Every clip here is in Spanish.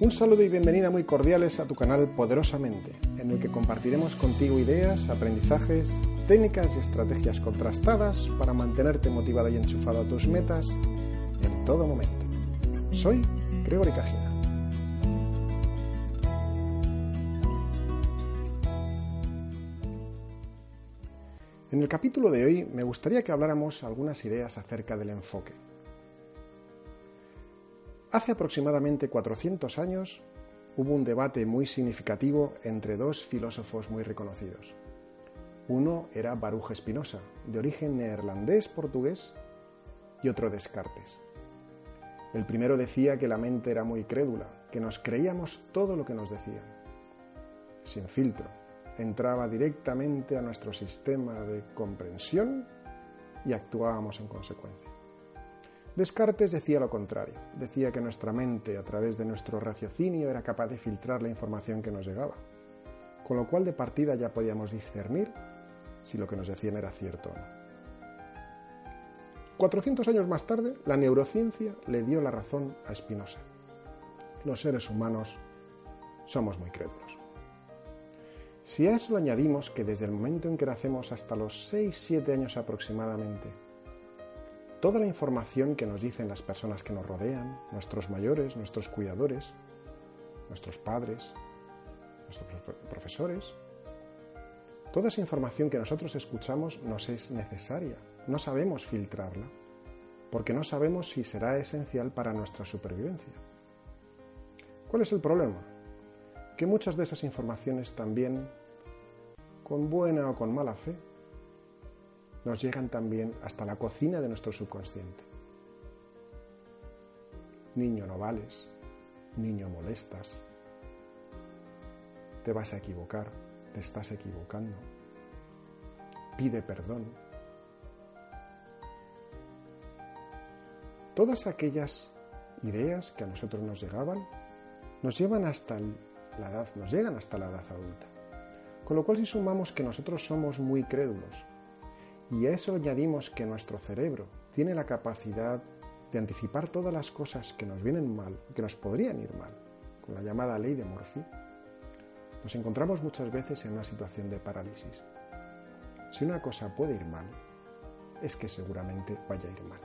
Un saludo y bienvenida muy cordiales a tu canal Poderosamente, en el que compartiremos contigo ideas, aprendizajes, técnicas y estrategias contrastadas para mantenerte motivado y enchufado a tus metas en todo momento. Soy Gregory Cajina. En el capítulo de hoy me gustaría que habláramos algunas ideas acerca del enfoque. Hace aproximadamente 400 años hubo un debate muy significativo entre dos filósofos muy reconocidos. Uno era Baruch Spinoza, de origen neerlandés-portugués, y otro Descartes. El primero decía que la mente era muy crédula, que nos creíamos todo lo que nos decían. Sin filtro, entraba directamente a nuestro sistema de comprensión y actuábamos en consecuencia. Descartes decía lo contrario, decía que nuestra mente a través de nuestro raciocinio era capaz de filtrar la información que nos llegaba, con lo cual de partida ya podíamos discernir si lo que nos decían era cierto o no. 400 años más tarde, la neurociencia le dio la razón a Spinoza. Los seres humanos somos muy crédulos. Si a eso añadimos que desde el momento en que nacemos hasta los 6-7 años aproximadamente, toda la información que nos dicen las personas que nos rodean, nuestros mayores, nuestros cuidadores, nuestros padres, nuestros profesores, toda esa información que nosotros escuchamos nos es necesaria. No sabemos filtrarla porque no sabemos si será esencial para nuestra supervivencia. ¿Cuál es el problema? Que muchas de esas informaciones también, con buena o con mala fe, nos llegan también hasta la cocina de nuestro subconsciente. Niño no vales, niño molestas, te vas a equivocar, te estás equivocando, pide perdón. Todas aquellas ideas que a nosotros nos llegaban nos llevan hasta la edad, nos llegan hasta la edad adulta. Con lo cual si sumamos que nosotros somos muy crédulos, y a eso añadimos que nuestro cerebro tiene la capacidad de anticipar todas las cosas que nos vienen mal, que nos podrían ir mal, con la llamada ley de Murphy, nos encontramos muchas veces en una situación de parálisis. Si una cosa puede ir mal, es que seguramente vaya a ir mal.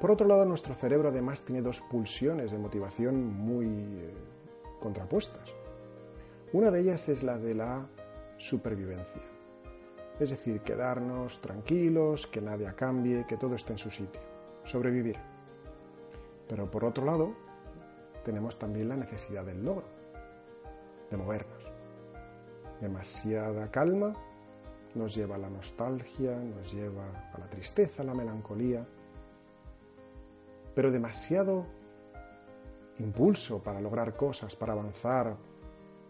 Por otro lado, nuestro cerebro además tiene dos pulsiones de motivación muy eh, contrapuestas. Una de ellas es la de la supervivencia es decir, quedarnos tranquilos, que nadie cambie, que todo esté en su sitio, sobrevivir. Pero por otro lado, tenemos también la necesidad del logro, de movernos. Demasiada calma nos lleva a la nostalgia, nos lleva a la tristeza, a la melancolía, pero demasiado impulso para lograr cosas, para avanzar,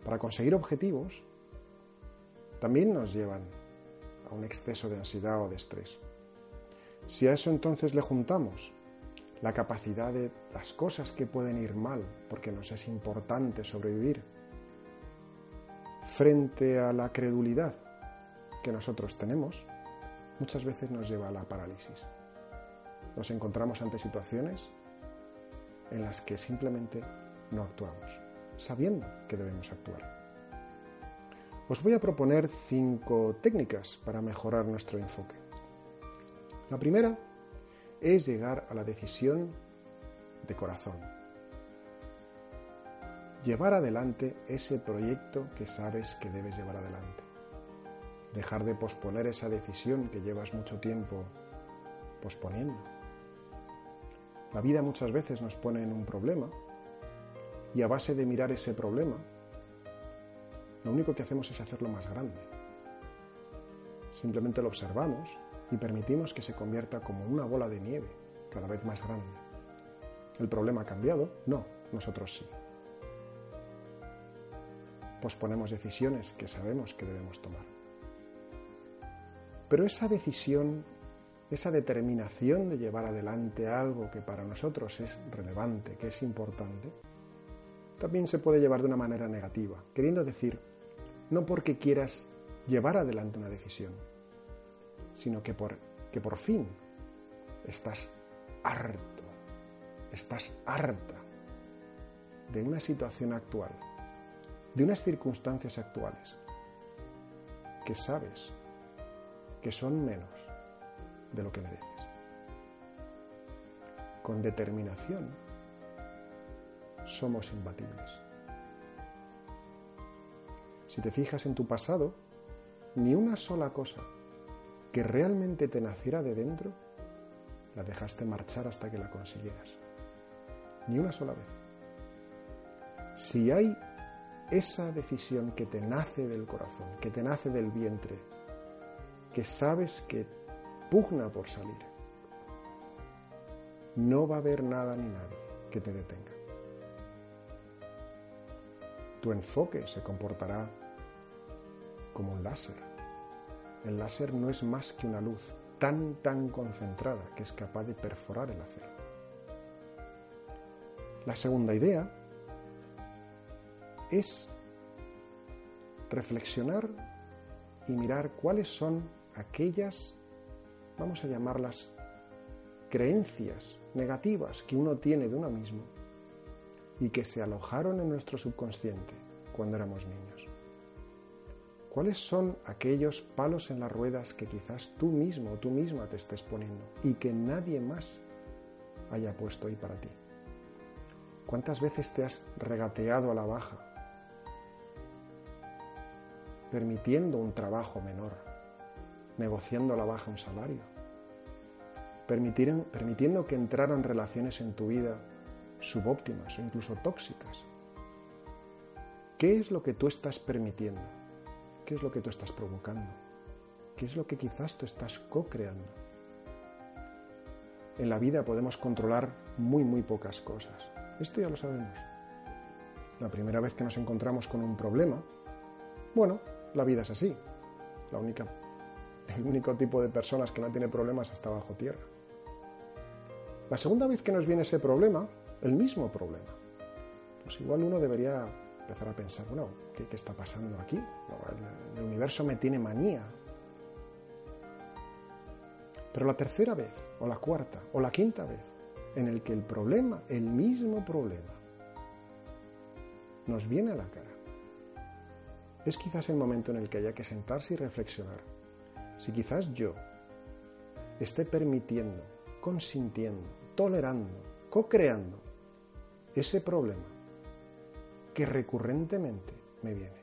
para conseguir objetivos, también nos llevan a un exceso de ansiedad o de estrés. Si a eso entonces le juntamos la capacidad de las cosas que pueden ir mal, porque nos es importante sobrevivir, frente a la credulidad que nosotros tenemos, muchas veces nos lleva a la parálisis. Nos encontramos ante situaciones en las que simplemente no actuamos, sabiendo que debemos actuar. Os voy a proponer cinco técnicas para mejorar nuestro enfoque. La primera es llegar a la decisión de corazón. Llevar adelante ese proyecto que sabes que debes llevar adelante. Dejar de posponer esa decisión que llevas mucho tiempo posponiendo. La vida muchas veces nos pone en un problema y a base de mirar ese problema lo único que hacemos es hacerlo más grande. Simplemente lo observamos y permitimos que se convierta como una bola de nieve cada vez más grande. ¿El problema ha cambiado? No, nosotros sí. Posponemos decisiones que sabemos que debemos tomar. Pero esa decisión, esa determinación de llevar adelante algo que para nosotros es relevante, que es importante, también se puede llevar de una manera negativa, queriendo decir, no porque quieras llevar adelante una decisión, sino que por, que por fin estás harto, estás harta de una situación actual, de unas circunstancias actuales, que sabes que son menos de lo que mereces. Con determinación somos imbatibles. Si te fijas en tu pasado, ni una sola cosa que realmente te naciera de dentro, la dejaste marchar hasta que la consiguieras. Ni una sola vez. Si hay esa decisión que te nace del corazón, que te nace del vientre, que sabes que pugna por salir, no va a haber nada ni nadie que te detenga. Tu enfoque se comportará como un láser. El láser no es más que una luz tan, tan concentrada que es capaz de perforar el acero. La segunda idea es reflexionar y mirar cuáles son aquellas, vamos a llamarlas, creencias negativas que uno tiene de uno mismo y que se alojaron en nuestro subconsciente cuando éramos niños. ¿Cuáles son aquellos palos en las ruedas que quizás tú mismo o tú misma te estés poniendo y que nadie más haya puesto ahí para ti? ¿Cuántas veces te has regateado a la baja, permitiendo un trabajo menor, negociando a la baja un salario, permitiendo que entraran relaciones en tu vida subóptimas o incluso tóxicas? ¿Qué es lo que tú estás permitiendo? ¿Qué es lo que tú estás provocando? ¿Qué es lo que quizás tú estás co-creando? En la vida podemos controlar muy, muy pocas cosas. Esto ya lo sabemos. La primera vez que nos encontramos con un problema, bueno, la vida es así. La única, el único tipo de personas que no tiene problemas está bajo tierra. La segunda vez que nos viene ese problema, el mismo problema, pues igual uno debería empezar a pensar, bueno, ¿qué, está pasando aquí? el, el universo me tiene manía. Pero la tercera vez, o la cuarta, o la quinta vez, en el que el problema, el mismo problema, nos viene a la cara, es quizás el momento en el que haya que sentarse y reflexionar. Si quizás yo esté permitiendo, consintiendo, tolerando, co-creando ese problema que recurrentemente me viene.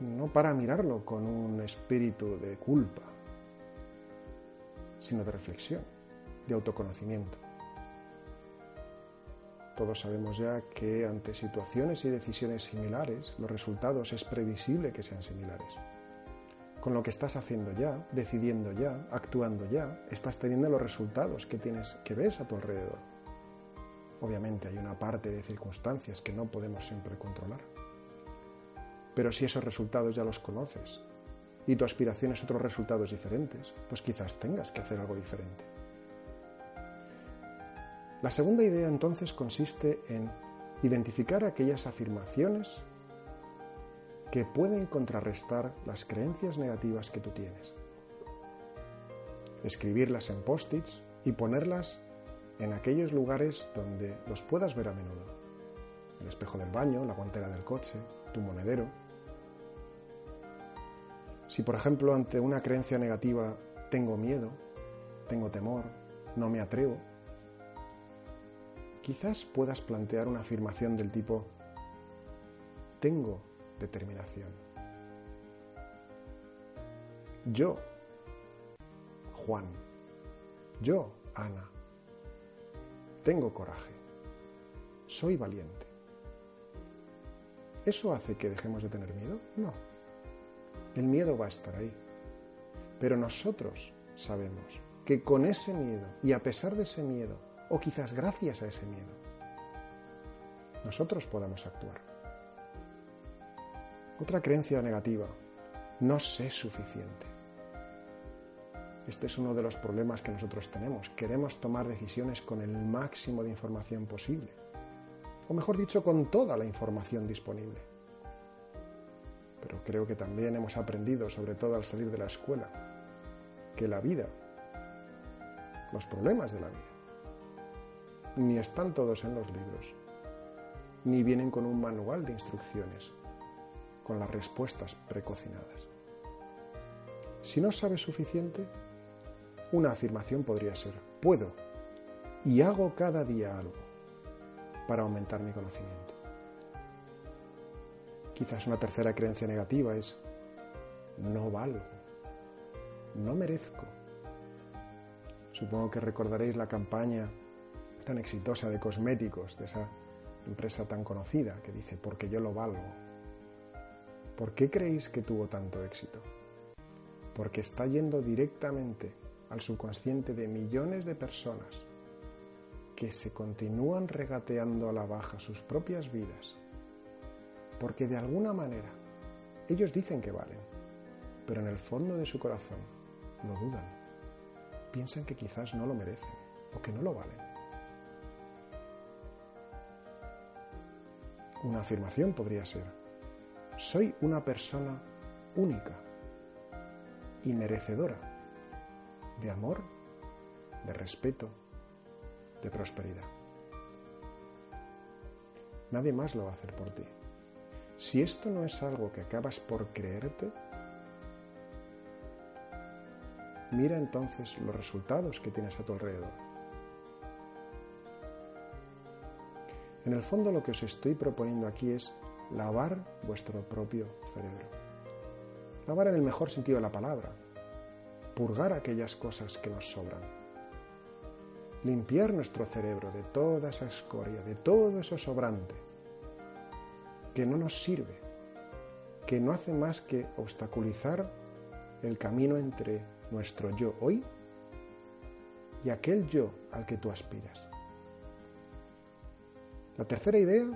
No para mirarlo con un espíritu de culpa, sino de reflexión, de autoconocimiento. Todos sabemos ya que ante situaciones y decisiones similares, los resultados es previsible que sean similares. Con lo que estás haciendo ya, decidiendo ya, actuando ya, estás teniendo los resultados que tienes que ves a tu alrededor. Obviamente hay una parte de circunstancias que no podemos siempre controlar. Pero si esos resultados ya los conoces y tu aspiración es otros resultados diferentes, pues quizás tengas que hacer algo diferente. La segunda idea entonces consiste en identificar aquellas afirmaciones que pueden contrarrestar las creencias negativas que tú tienes. Escribirlas en post-its y ponerlas en aquellos lugares donde los puedas ver a menudo. El espejo del baño, la guantera del coche, tu monedero. Si por ejemplo ante una creencia negativa tengo miedo, tengo temor, no me atrevo, quizás puedas plantear una afirmación del tipo tengo determinación. Yo, Juan, yo, Ana, tengo coraje, soy valiente. ¿Eso hace que dejemos de tener miedo? No. El miedo va a estar ahí. Pero nosotros sabemos que con ese miedo y a pesar de ese miedo, o quizás gracias a ese miedo, nosotros podamos actuar. Otra creencia negativa, no sé suficiente. Este es uno de los problemas que nosotros tenemos. Queremos tomar decisiones con el máximo de información posible. O mejor dicho, con toda la información disponible. Pero creo que también hemos aprendido, sobre todo al salir de la escuela, que la vida, los problemas de la vida, ni están todos en los libros, ni vienen con un manual de instrucciones, con las respuestas precocinadas. Si no sabes suficiente, una afirmación podría ser, puedo y hago cada día algo para aumentar mi conocimiento. Quizás una tercera creencia negativa es, no valgo, no merezco. Supongo que recordaréis la campaña tan exitosa de cosméticos de esa empresa tan conocida que dice, porque yo lo valgo. ¿Por qué creéis que tuvo tanto éxito? Porque está yendo directamente al subconsciente de millones de personas que se continúan regateando a la baja sus propias vidas, porque de alguna manera ellos dicen que valen, pero en el fondo de su corazón lo dudan, piensan que quizás no lo merecen o que no lo valen. Una afirmación podría ser, soy una persona única y merecedora de amor, de respeto, de prosperidad. Nadie más lo va a hacer por ti. Si esto no es algo que acabas por creerte, mira entonces los resultados que tienes a tu alrededor. En el fondo lo que os estoy proponiendo aquí es lavar vuestro propio cerebro. Lavar en el mejor sentido de la palabra, purgar aquellas cosas que nos sobran, limpiar nuestro cerebro de toda esa escoria, de todo eso sobrante que no nos sirve, que no hace más que obstaculizar el camino entre nuestro yo hoy y aquel yo al que tú aspiras. La tercera idea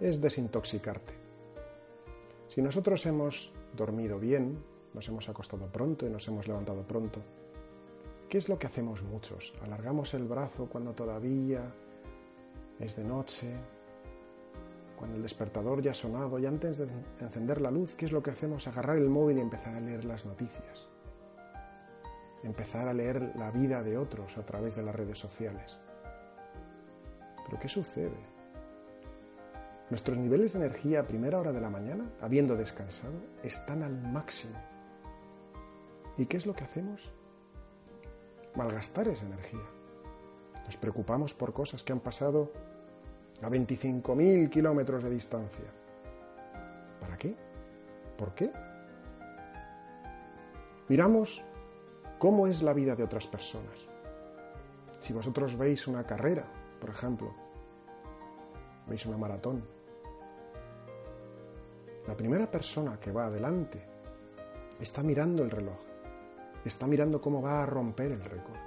es desintoxicarte. Si nosotros hemos dormido bien, nos hemos acostado pronto y nos hemos levantado pronto. ¿Qué es lo que hacemos muchos? Alargamos el brazo cuando todavía es de noche, cuando el despertador ya ha sonado y antes de encender la luz, ¿qué es lo que hacemos? Agarrar el móvil y empezar a leer las noticias. Empezar a leer la vida de otros a través de las redes sociales. Pero ¿qué sucede? Nuestros niveles de energía a primera hora de la mañana, habiendo descansado, están al máximo. ¿Y qué es lo que hacemos? Malgastar esa energía. Nos preocupamos por cosas que han pasado a 25.000 kilómetros de distancia. ¿Para qué? ¿Por qué? Miramos cómo es la vida de otras personas. Si vosotros veis una carrera, por ejemplo, veis una maratón, la primera persona que va adelante está mirando el reloj está mirando cómo va a romper el récord.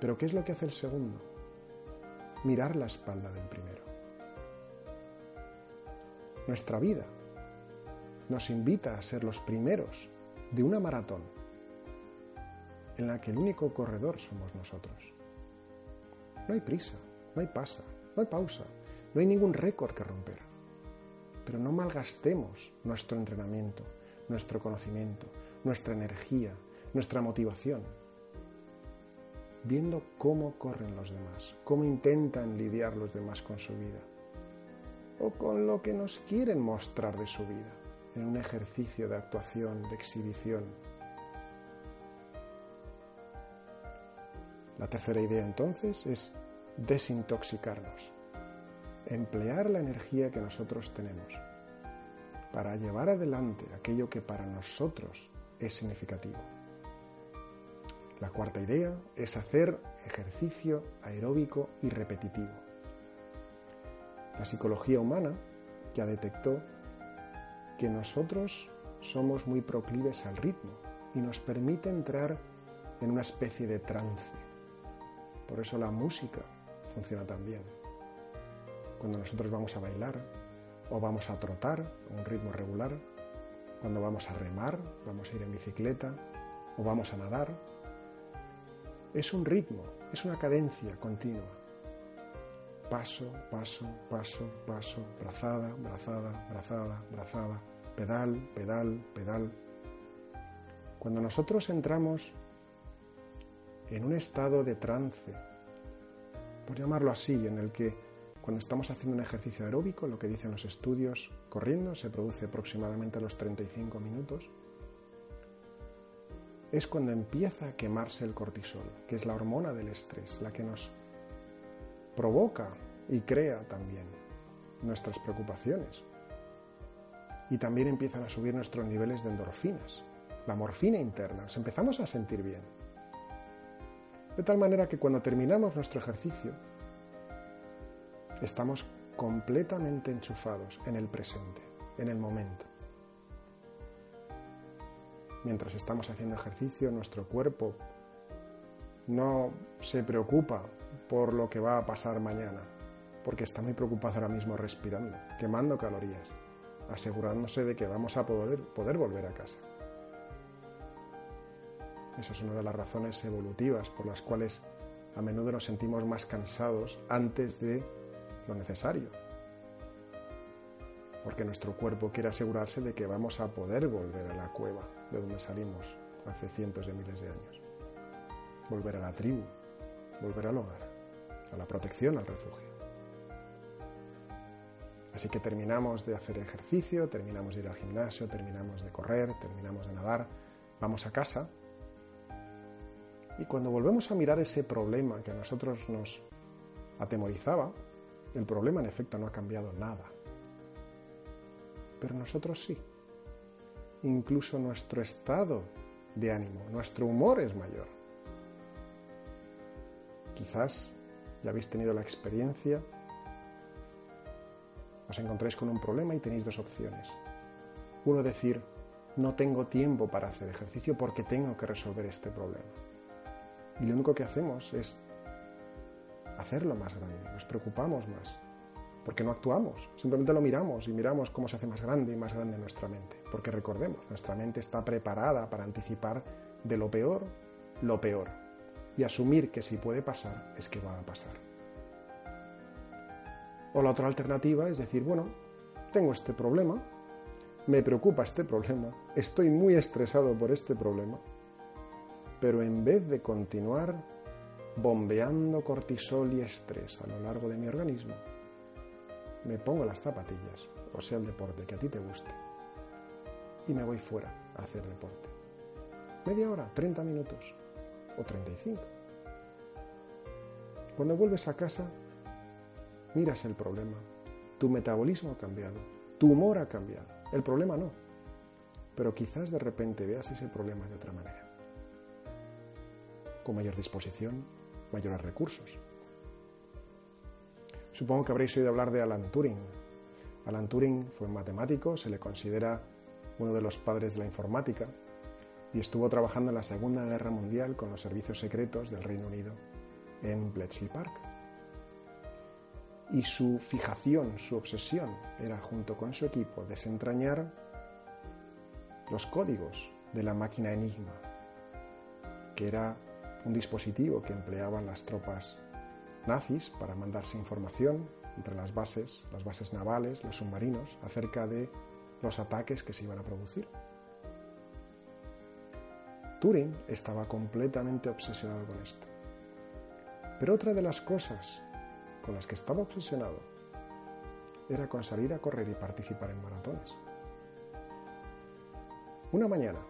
Pero ¿qué es lo que hace el segundo? Mirar la espalda del primero. Nuestra vida nos invita a ser los primeros de una maratón en la que el único corredor somos nosotros. No hay prisa, no hay pasa, no hay pausa, no hay ningún récord que romper. Pero no malgastemos nuestro entrenamiento, nuestro conocimiento, nuestra energía, nuestra motivación, viendo cómo corren los demás, cómo intentan lidiar los demás con su vida, o con lo que nos quieren mostrar de su vida, en un ejercicio de actuación, de exhibición. La tercera idea entonces es desintoxicarnos, emplear la energía que nosotros tenemos para llevar adelante aquello que para nosotros es significativo. La cuarta idea es hacer ejercicio aeróbico y repetitivo. La psicología humana ya detectó que nosotros somos muy proclives al ritmo y nos permite entrar en una especie de trance. Por eso la música funciona tan bien. Cuando nosotros vamos a bailar o vamos a trotar a un ritmo regular, cuando vamos a remar, vamos a ir en bicicleta o vamos a nadar, es un ritmo, es una cadencia continua. Paso, paso, paso, paso, brazada, brazada, brazada, brazada, pedal, pedal, pedal. Cuando nosotros entramos en un estado de trance, por llamarlo así, en el que cuando estamos haciendo un ejercicio aeróbico, lo que dicen los estudios, corriendo, se produce aproximadamente a los 35 minutos, es cuando empieza a quemarse el cortisol, que es la hormona del estrés, la que nos provoca y crea también nuestras preocupaciones. Y también empiezan a subir nuestros niveles de endorfinas, la morfina interna, nos empezamos a sentir bien. De tal manera que cuando terminamos nuestro ejercicio, estamos completamente enchufados en el presente, en el momento. Mientras estamos haciendo ejercicio, nuestro cuerpo no se preocupa por lo que va a pasar mañana, porque está muy preocupado ahora mismo respirando, quemando calorías, asegurándose de que vamos a poder, volver a casa. Esa es una de las razones evolutivas por las cuales a menudo nos sentimos más cansados antes de lo necesario. Porque nuestro cuerpo quiere asegurarse de que vamos a poder volver a la cueva de donde salimos hace cientos de miles de años. Volver a la tribu, volver al hogar, a la protección, al refugio. Así que terminamos de hacer ejercicio, terminamos de ir al gimnasio, terminamos de correr, terminamos de nadar, vamos a casa y cuando volvemos a mirar ese problema que a nosotros nos atemorizaba, el problema en efecto no ha cambiado nada. Pero nosotros sí. Incluso nuestro estado de ánimo, nuestro humor es mayor. Quizás ya habéis tenido la experiencia, os encontráis con un problema y tenéis dos opciones. Uno decir, no tengo tiempo para hacer ejercicio porque tengo que resolver este problema. Y lo único que hacemos es hacerlo más grande, nos preocupamos más, porque no actuamos, simplemente lo miramos y miramos cómo se hace más grande y más grande nuestra mente, porque recordemos, nuestra mente está preparada para anticipar de lo peor lo peor y asumir que si puede pasar es que va a pasar. O la otra alternativa es decir, bueno, tengo este problema, me preocupa este problema, estoy muy estresado por este problema, pero en vez de continuar bombeando cortisol y estrés a lo largo de mi organismo, me pongo las zapatillas, o sea, el deporte que a ti te guste, y me voy fuera a hacer deporte. Media hora, 30 minutos o 35. Cuando vuelves a casa, miras el problema. Tu metabolismo ha cambiado, tu humor ha cambiado, el problema no. Pero quizás de repente veas ese problema de otra manera con mayor disposición, mayores recursos. Supongo que habréis oído hablar de Alan Turing. Alan Turing fue un matemático, se le considera uno de los padres de la informática y estuvo trabajando en la Segunda Guerra Mundial con los servicios secretos del Reino Unido en Bletchley Park. Y su fijación, su obsesión era, junto con su equipo, desentrañar los códigos de la máquina Enigma, que era un dispositivo que empleaban las tropas nazis para mandarse información entre las bases, las bases navales, los submarinos, acerca de los ataques que se iban a producir. Turing estaba completamente obsesionado con esto. Pero otra de las cosas con las que estaba obsesionado era con salir a correr y participar en maratones. Una mañana,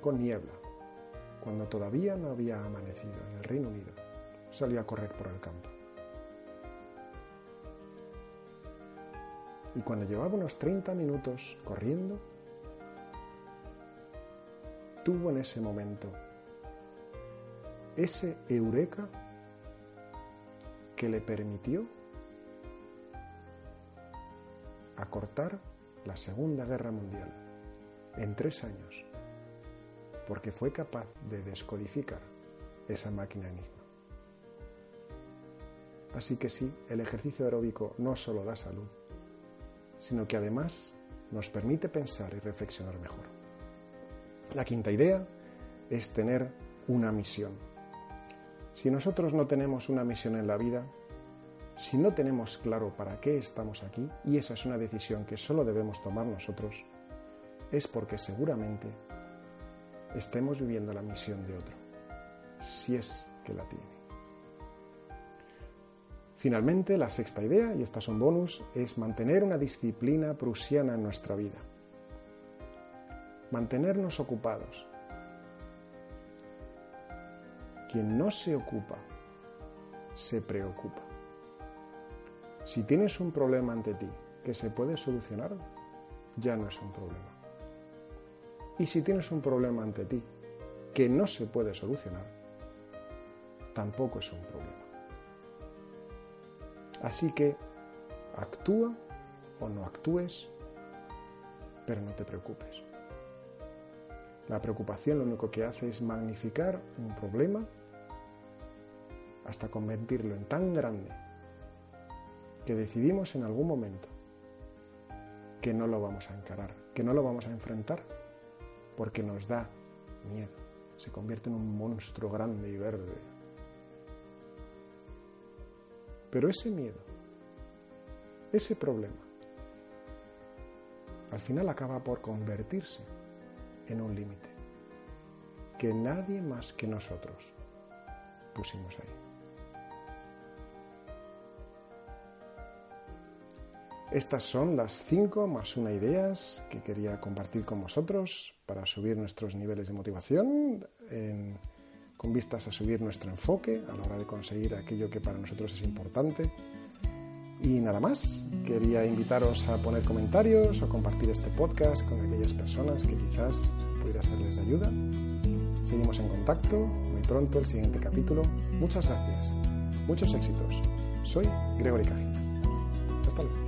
con niebla, cuando todavía no había amanecido en el Reino Unido, salió a correr por el campo. Y cuando llevaba unos 30 minutos corriendo, tuvo en ese momento ese eureka que le permitió acortar la Segunda Guerra Mundial en tres años porque fue capaz de descodificar esa máquina enigma. Así que sí, el ejercicio aeróbico no solo da salud, sino que además nos permite pensar y reflexionar mejor. La quinta idea es tener una misión. Si nosotros no tenemos una misión en la vida, si no tenemos claro para qué estamos aquí, y esa es una decisión que solo debemos tomar nosotros, es porque seguramente estemos viviendo la misión de otro, si es que la tiene. Finalmente, la sexta idea, y estas son bonus, es mantener una disciplina prusiana en nuestra vida. Mantenernos ocupados. Quien no se ocupa, se preocupa. Si tienes un problema ante ti que se puede solucionar, ya no es un problema. Y si tienes un problema ante ti que no se puede solucionar, tampoco es un problema. Así que actúa o no actúes, pero no te preocupes. La preocupación lo único que hace es magnificar un problema hasta convertirlo en tan grande que decidimos en algún momento que no lo vamos a encarar, que no lo vamos a enfrentar, porque nos da miedo. Se convierte en un monstruo grande y verde pero ese miedo, ese problema, al final acaba por convertirse en un límite que nadie más que nosotros pusimos ahí. Estas son las cinco más una ideas que quería compartir con vosotros para subir nuestros niveles de motivación con vistas a subir nuestro enfoque a la hora de conseguir aquello que para nosotros es importante. Y nada más, quería invitaros a poner comentarios o compartir este podcast con aquellas personas que quizás pudiera serles de ayuda. Seguimos en contacto, muy pronto el siguiente capítulo. Muchas gracias, muchos éxitos. Soy Gregory Cajina. Hasta luego.